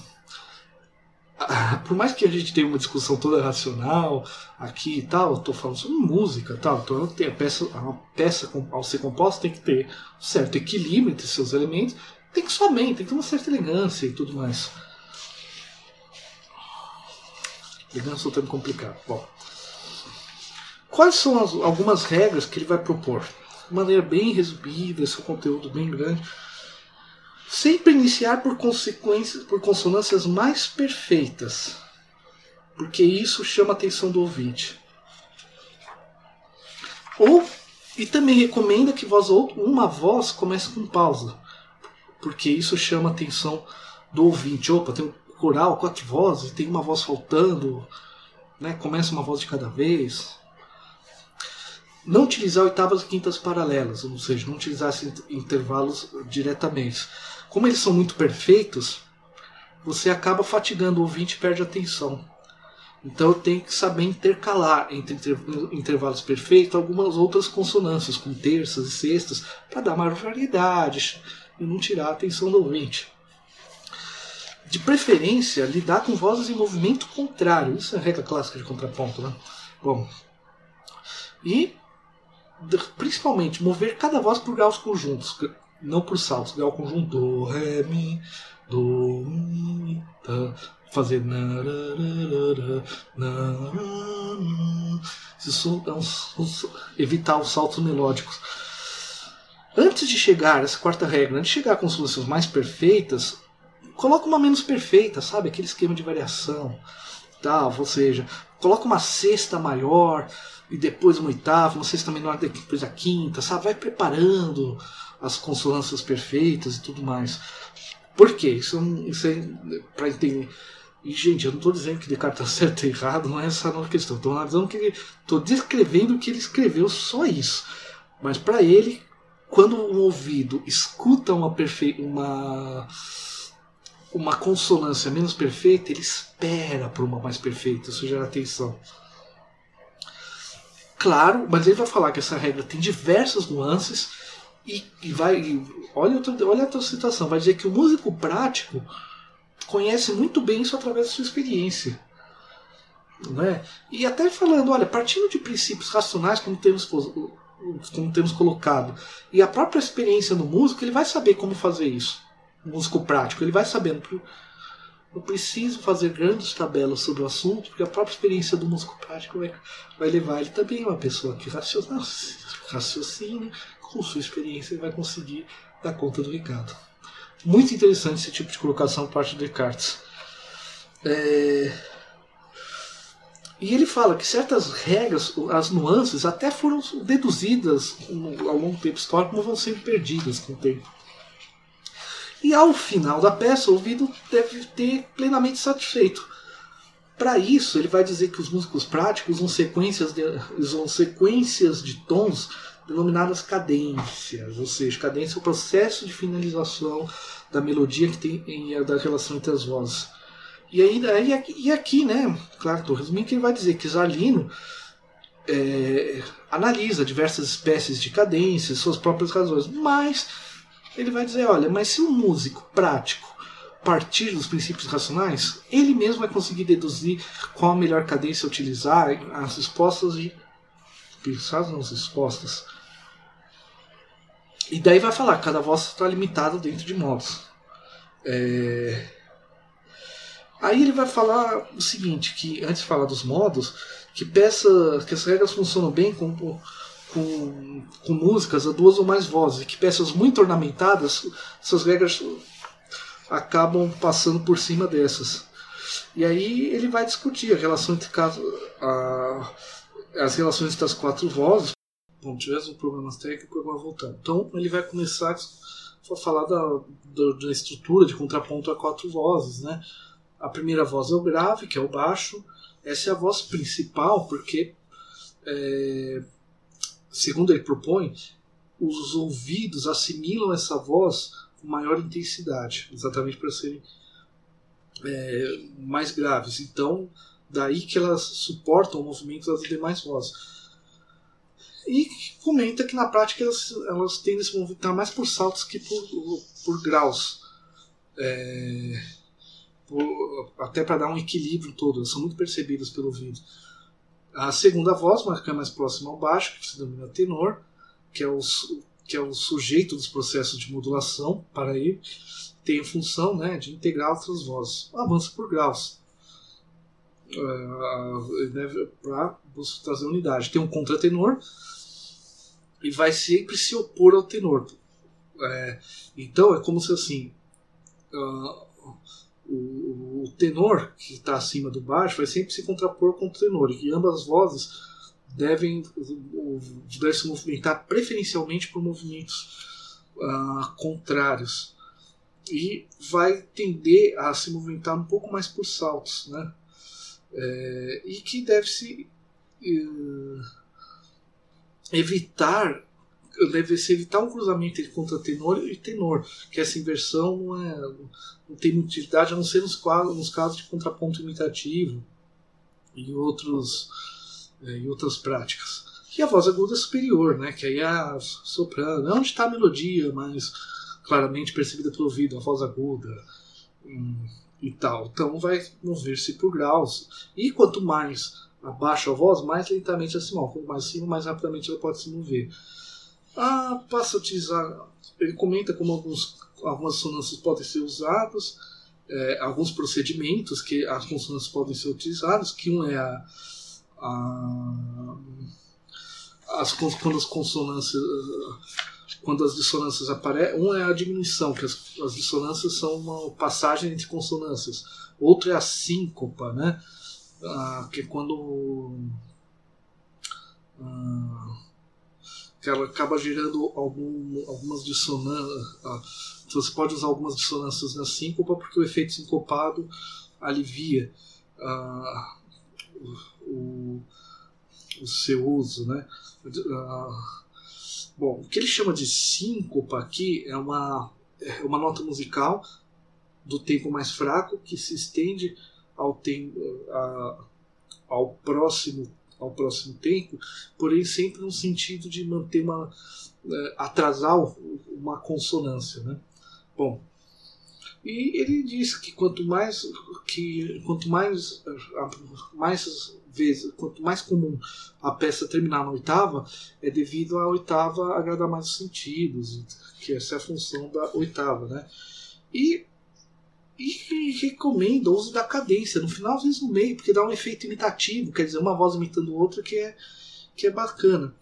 por mais que a gente tenha uma discussão toda racional aqui e tal, tô falando sobre música tal, então tem a peça, a peça ao ser composta tem que ter um certo equilíbrio entre seus elementos, tem que somente, tem que ter uma certa elegância e tudo mais. Elegância é um termo complicado. Bom, quais são as, algumas regras que ele vai propor? De maneira bem resumida, um conteúdo bem grande Sempre iniciar por consequências, por consonâncias mais perfeitas, porque isso chama a atenção do ouvinte. Ou e também recomenda que voz uma voz comece com pausa, porque isso chama a atenção do ouvinte. Opa, tem um coral, quatro vozes, tem uma voz faltando, né? Começa uma voz de cada vez. Não utilizar oitavas e quintas paralelas, ou seja, não utilizar esses intervalos diretamente como eles são muito perfeitos, você acaba fatigando o ouvinte e perde a atenção. Então eu tenho que saber intercalar entre intervalos perfeitos algumas outras consonâncias, com terças e sextas, para dar maior variedade e não tirar a atenção do ouvinte. De preferência, lidar com vozes em movimento contrário. Isso é a regra clássica de contraponto, né? Bom. E principalmente mover cada voz por graus conjuntos não por saltos, é o conjunto do, ré, mi, do, mi, tá, fazer um, evitar os saltos melódicos. Antes de chegar, essa quarta regra, antes de chegar com soluções mais perfeitas, coloca uma menos perfeita, sabe? Aquele esquema de variação, tal, ou seja, coloca uma sexta maior e depois uma oitava, uma sexta menor depois a quinta, sabe? Vai preparando as consonâncias perfeitas e tudo mais. Por quê? Isso, é isso é para entender. E, gente, eu não estou dizendo que Descartes está certo ou errado, não é essa a questão. Estou analisando que. Estou descrevendo o que ele escreveu, só isso. Mas para ele, quando um ouvido escuta uma, perfe... uma, uma consonância menos perfeita, ele espera por uma mais perfeita. Isso gera atenção. Claro, mas ele vai falar que essa regra tem diversas nuances e, e vai. E olha, olha a tua situação, vai dizer que o músico prático conhece muito bem isso através da sua experiência. Né? E até falando, olha, partindo de princípios racionais, como temos, como temos colocado, e a própria experiência do músico, ele vai saber como fazer isso. O músico prático, ele vai sabendo. Não preciso fazer grandes tabelas sobre o assunto, porque a própria experiência do músico prático vai, vai levar ele também a uma pessoa que raciocina, raciocina com sua experiência, vai conseguir dar conta do recado. Muito interessante esse tipo de colocação por parte de Descartes. É... E ele fala que certas regras, as nuances, até foram deduzidas ao longo do tempo histórico, mas vão sendo perdidas com o tempo. E ao final da peça, o ouvido deve ter plenamente satisfeito. Para isso, ele vai dizer que os músicos práticos usam sequências de, usam sequências de tons denominadas cadências, ou seja, cadência é o processo de finalização da melodia que tem em, da relação entre as vozes. E aí, aí e aqui, né, claro, que ele vai dizer que Zalino é, analisa diversas espécies de cadências, suas próprias razões, mas ele vai dizer, olha, mas se um músico prático partir dos princípios racionais, ele mesmo vai conseguir deduzir qual a melhor cadência utilizar, as respostas de pensadas não as respostas. E daí vai falar, cada voz está limitada dentro de modos. É... Aí ele vai falar o seguinte, que antes de falar dos modos, que peça, que as regras funcionam bem com, com, com músicas a duas ou mais vozes, que peças muito ornamentadas, essas regras acabam passando por cima dessas. E aí ele vai discutir a relação entre a, as relações entre as quatro vozes. Bom, tivemos um problemas técnicos, agora voltando. Então ele vai começar a falar da, da, estrutura de contraponto a quatro vozes. Né? A primeira voz é o grave, que é o baixo. Essa é a voz principal, porque, é, segundo ele propõe, os ouvidos assimilam essa voz com maior intensidade, exatamente para serem é, mais graves. Então, daí que elas suportam o movimento das demais vozes. E comenta que na prática elas, elas tendem a se movimentar mais por saltos que por, por graus. É, por, até para dar um equilíbrio todo, elas são muito percebidas pelo ouvido. A segunda voz, que é mais próxima ao baixo, que se denomina tenor, que é o, que é o sujeito dos processos de modulação para ele, tem a função né, de integrar outras vozes. Avança por graus. Uh, para trazer unidade. Tem um contratenor e vai sempre se opor ao tenor. É, então é como se assim uh, o, o, tenor que está acima do baixo vai sempre se contrapor com o tenor e ambas as vozes devem, devem se movimentar preferencialmente por movimentos uh, contrários e vai tender a se movimentar um pouco mais por saltos, né? É, e que deve se uh, evitar deve se evitar um cruzamento entre contratenor e tenor, que essa inversão não, é, não tem utilidade a não ser nos, nos casos de contraponto imitativo e outros é, e outras práticas. E a voz aguda superior, né, que aí é a soprano, é onde está a melodia mais claramente percebida pelo ouvido, a voz aguda hum, e tal. Então vai mover-se por graus. E quanto mais abaixo a voz, mais lentamente se move. Quanto mais acima, mais rapidamente ela pode se mover. Ah, passa a utilizar. Ele comenta como alguns, algumas sonâncias podem ser usadas, é, alguns procedimentos que as consonâncias podem ser utilizadas, que um é a a, as, quando as consonâncias quando as dissonâncias aparecem um é a diminuição que as, as dissonâncias são uma passagem entre consonâncias outro é a síncopa né ah, que quando ah, que ela acaba gerando algum, algumas dissonâncias ah, você pode usar algumas dissonâncias na síncopa porque o efeito sincopado alivia o, o seu uso. Né? Bom, o que ele chama de síncopa aqui é uma, é uma nota musical do tempo mais fraco que se estende ao, tempo, a, ao próximo ao próximo tempo, porém sempre no sentido de manter uma uh, atrasar uma consonância, né? Bom, e ele diz que quanto mais que quanto mais mais vezes, quanto mais comum a peça terminar na oitava, é devido à oitava agradar mais os sentidos, que essa é a função da oitava, né? E, e recomenda o uso da cadência, no final às vezes no meio, porque dá um efeito imitativo, quer dizer, uma voz imitando outra que é, que é bacana.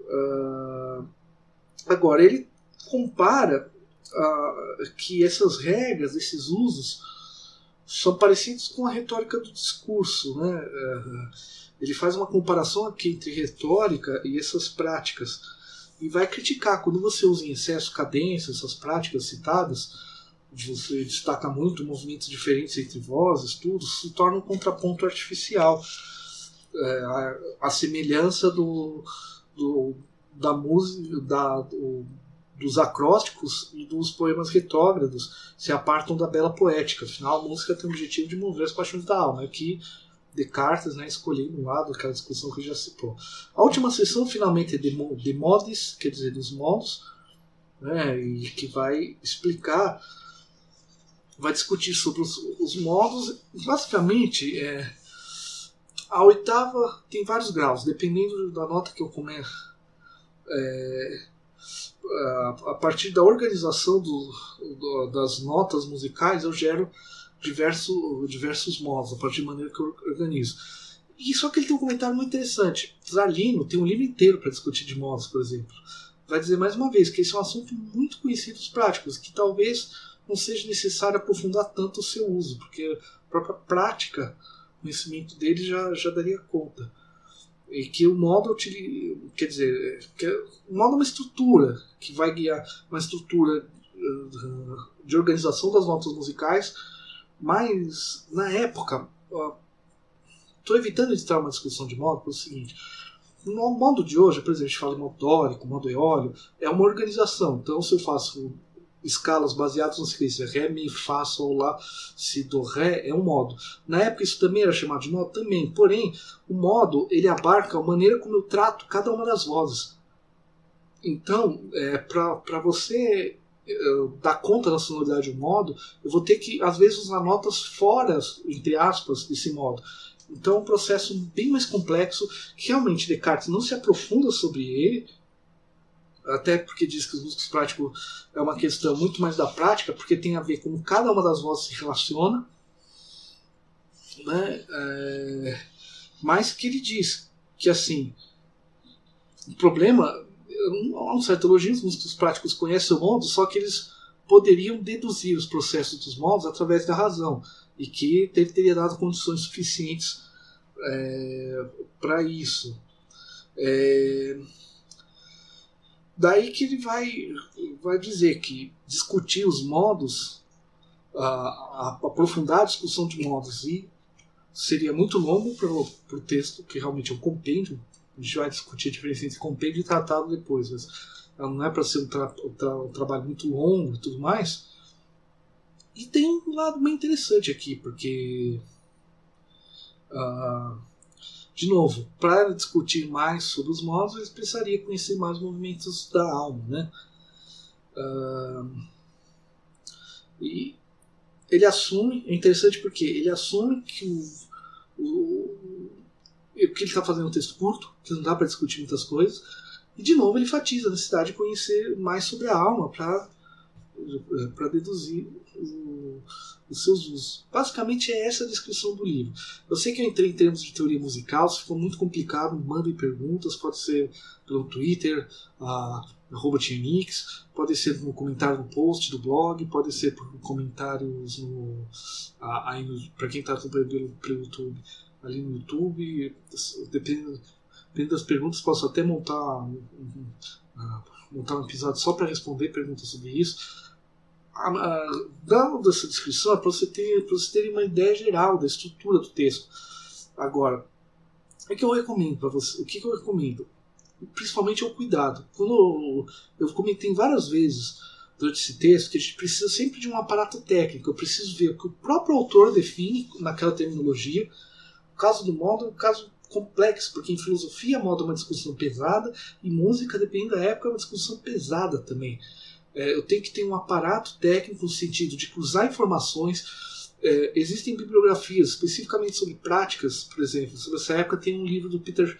Uh, agora, ele compara uh, que essas regras, esses usos, são parecidos com a retórica do discurso. Né? É, ele faz uma comparação aqui entre retórica e essas práticas e vai criticar quando você usa em excesso cadência, essas práticas citadas, você destaca muito movimentos diferentes entre vozes, tudo se torna um contraponto artificial. É, a, a, semelhança do, do da música, da, do, dos acrósticos e dos poemas retógrados se apartam da bela poética. Afinal, a música tem o objetivo de mover as paixões da alma. Aqui, Descartes né, escolhendo um lado daquela discussão que já citou. A última sessão, finalmente, é de, de modes, quer dizer, dos modos, né, e que vai explicar, vai discutir sobre os, os modos. Basicamente, é, a oitava tem vários graus, dependendo da nota que eu comer. É, a partir da organização do, do, das notas musicais, eu gero diversos, diversos modos, a partir da maneira que eu organizo. E só que ele tem um comentário muito interessante. Zalino tem um livro inteiro para discutir de modos, por exemplo. Vai dizer mais uma vez que esse é um assunto muito conhecido dos práticos, que talvez não seja necessário aprofundar tanto o seu uso, porque a própria prática, o conhecimento dele já, já daria conta e que o modo quer dizer que o modo é uma estrutura que vai guiar uma estrutura uh, de organização das notas musicais mas na época estou evitando entrar uma discussão de modo pelo seguinte no modo de hoje, por exemplo, a gente fala em modo modo eólio, é uma organização. Então, se eu faço escalas baseadas na sequência Ré, Mi, Fá, Sol, Lá, Si, Do, Ré é um modo. Na época isso também era chamado de modo também, porém o modo ele abarca a maneira como eu trato cada uma das vozes. Então, é, para você é, dar conta da sonoridade do modo, eu vou ter que às vezes usar notas fora, entre aspas, desse modo. Então é um processo bem mais complexo que realmente Descartes não se aprofunda sobre ele, até porque diz que os músicos práticos é uma questão muito mais da prática, porque tem a ver com cada uma das vozes se relaciona, né? É, mas que ele diz que assim o problema há um certo elogio, os músicos práticos conhecem o mundo, só que eles poderiam deduzir os processos dos modos através da razão e que ele teria dado condições suficientes é, para isso. É, Daí que ele vai, vai dizer que discutir os modos, a, a aprofundar a discussão de modos, e seria muito longo para o texto, que realmente é um compêndio. A gente vai discutir a diferença entre compêndio e tratado depois, mas não é para ser um, tra tra um, trabalho muito longo e tudo mais. E tem um lado bem interessante aqui, porque. Uh, de novo, para discutir mais sobre os modos, eles precisariam conhecer mais movimentos da alma, né? Uh, e ele assume, é interessante porque ele assume que o, o, o que ele está fazendo é um texto curto, que não dá para discutir muitas coisas, e de novo ele enfatiza a necessidade de conhecer mais sobre a alma para deduzir os seus usos. Basicamente é essa a descrição do livro. Eu sei que eu entrei em termos de teoria musical, se for muito complicado, mandem perguntas, pode ser pelo Twitter, arroba pode ser no comentário no post do blog, pode ser por comentários no, para quem está acompanhando pelo, pelo YouTube, ali no YouTube, dependendo, dependendo das perguntas, posso até montar um, um, uh, montar um episódio só para responder perguntas sobre isso dando essa descrição para você, ter, você ter uma ideia geral da estrutura do texto. Agora, o que eu recomendo para você? O que, que eu recomendo? Principalmente é o cuidado. Quando eu, eu comentei várias vezes durante esse texto que a gente precisa sempre de um aparato técnico. Eu preciso ver o que o próprio autor define naquela terminologia. O caso do modo é um caso complexo, porque em filosofia modo é uma discussão pesada e música, dependendo da época, é uma discussão pesada também. É, eu tenho que ter um aparato técnico no sentido de cruzar informações. É, existem bibliografias especificamente sobre práticas, por exemplo. Sobre essa época tem um livro do Peter,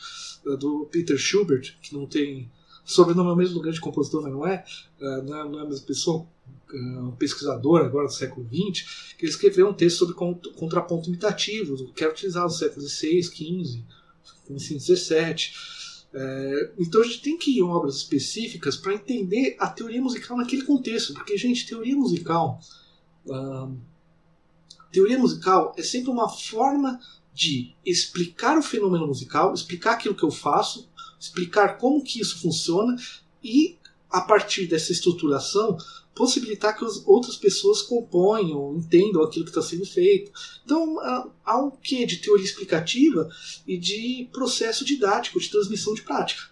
do Peter Schubert, que não tem. Sobrenome é o mesmo grande compositor, mas não é, é, não é, não é a mesma pessoa, é, um pesquisador agora do século XX, que ele escreveu um texto sobre contraponto imitativo, que era utilizado no século XVI, XV, XVII. É, então a gente tem que ir em obras específicas para entender a teoria musical naquele contexto, porque, gente, teoria musical. teoria musical é sempre uma forma de explicar o fenômeno musical, explicar aquilo que eu faço, explicar como que isso funciona e a partir dessa estruturação possibilitar que as outras pessoas componham, entendam aquilo que está sendo feito. Então há um quê de teoria explicativa e de processo didático de transmissão de prática.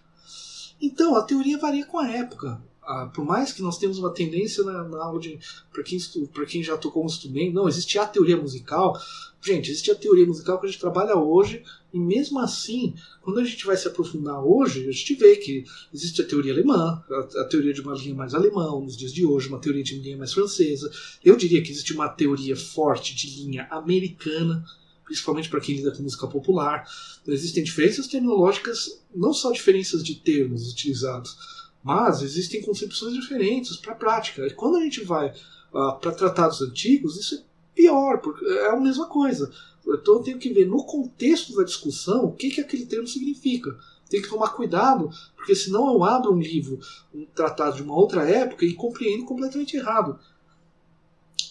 Então a teoria varia com a época ah, por mais que nós temos uma tendência na, na aula de. para quem, quem já tocou um instrumento, não, existe a teoria musical. Gente, existe a teoria musical que a gente trabalha hoje, e mesmo assim, quando a gente vai se aprofundar hoje, a gente vê que existe a teoria alemã, a, a teoria de uma linha mais alemã, nos dias de hoje, uma teoria de linha mais francesa. Eu diria que existe uma teoria forte de linha americana, principalmente para quem lida com música popular. Existem diferenças terminológicas, não só diferenças de termos utilizados mas existem concepções diferentes para a prática. E quando a gente vai uh, para tratados antigos, isso é pior, porque é a mesma coisa. Então eu tenho que ver no contexto da discussão o que, que aquele termo significa. Tem que tomar cuidado, porque senão eu abro um livro, um tratado de uma outra época e compreendo completamente errado.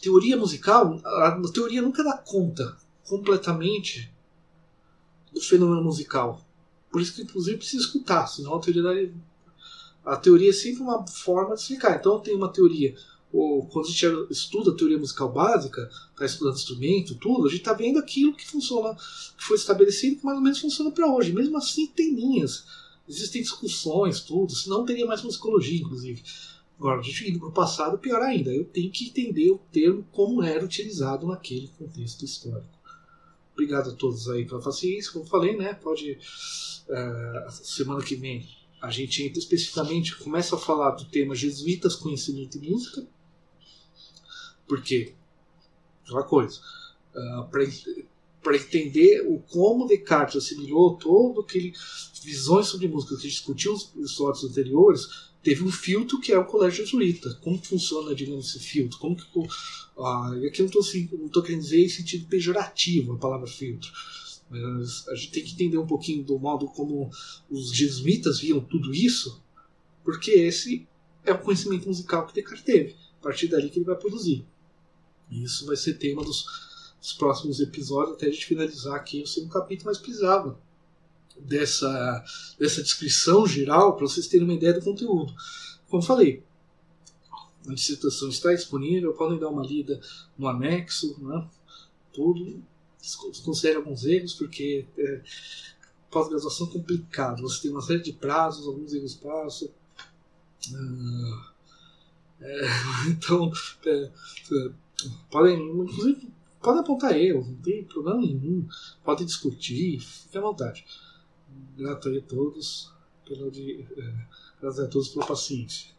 Teoria musical, a teoria nunca dá conta completamente do fenômeno musical. Por isso que, inclusive, precisa escutar, senão a teoria a teoria é sempre uma forma de explicar. Então tem uma teoria, quando a gente estuda a teoria musical básica, está estudando instrumento, tudo, a gente está vendo aquilo que funciona, que foi estabelecido, que mais ou menos funciona para hoje. Mesmo assim tem linhas, existem discussões, tudo, senão teria mais musicologia, inclusive. Agora, a gente indo para o passado, pior ainda, eu tenho que entender o termo como era utilizado naquele contexto histórico. Obrigado a todos aí pela paciência, como falei, né? Pode. Uh, semana que vem a gente entra especificamente, começa a falar do tema jesuítas, conhecimento e música, porque aquela coisa, uh, ah, para entender o como Descartes assimilou todo aquele visões sobre música que discutiu nos episódios anteriores, teve um filtro que é o colégio jesuíta. Como funciona, digamos, esse filtro? Como que, aqui eu não estou querendo dizer em sentido pejorativo a palavra filtro mas a gente tem que entender um pouquinho do modo como os jesuítas viam tudo isso, porque esse é o conhecimento musical que Descartes teve. A partir dali que ele vai produzir. Isso vai ser tema dos, dos próximos episódios, até a gente finalizar aqui o segundo capítulo, mas precisava dessa, dessa descrição geral para vocês terem uma ideia do conteúdo. Como falei, a dissertação está disponível, podem dar uma lida no anexo, né? tudo considere alguns erros, porque é, pós-graduação é complicado. Você tem uma série de prazos, alguns erros passam. Ah, é, então, é, é, podem, inclusive, podem apontar erros, não tem problema nenhum. Podem discutir, fique à vontade. Grato a todos, pela de, é, graças a todos pela paciência.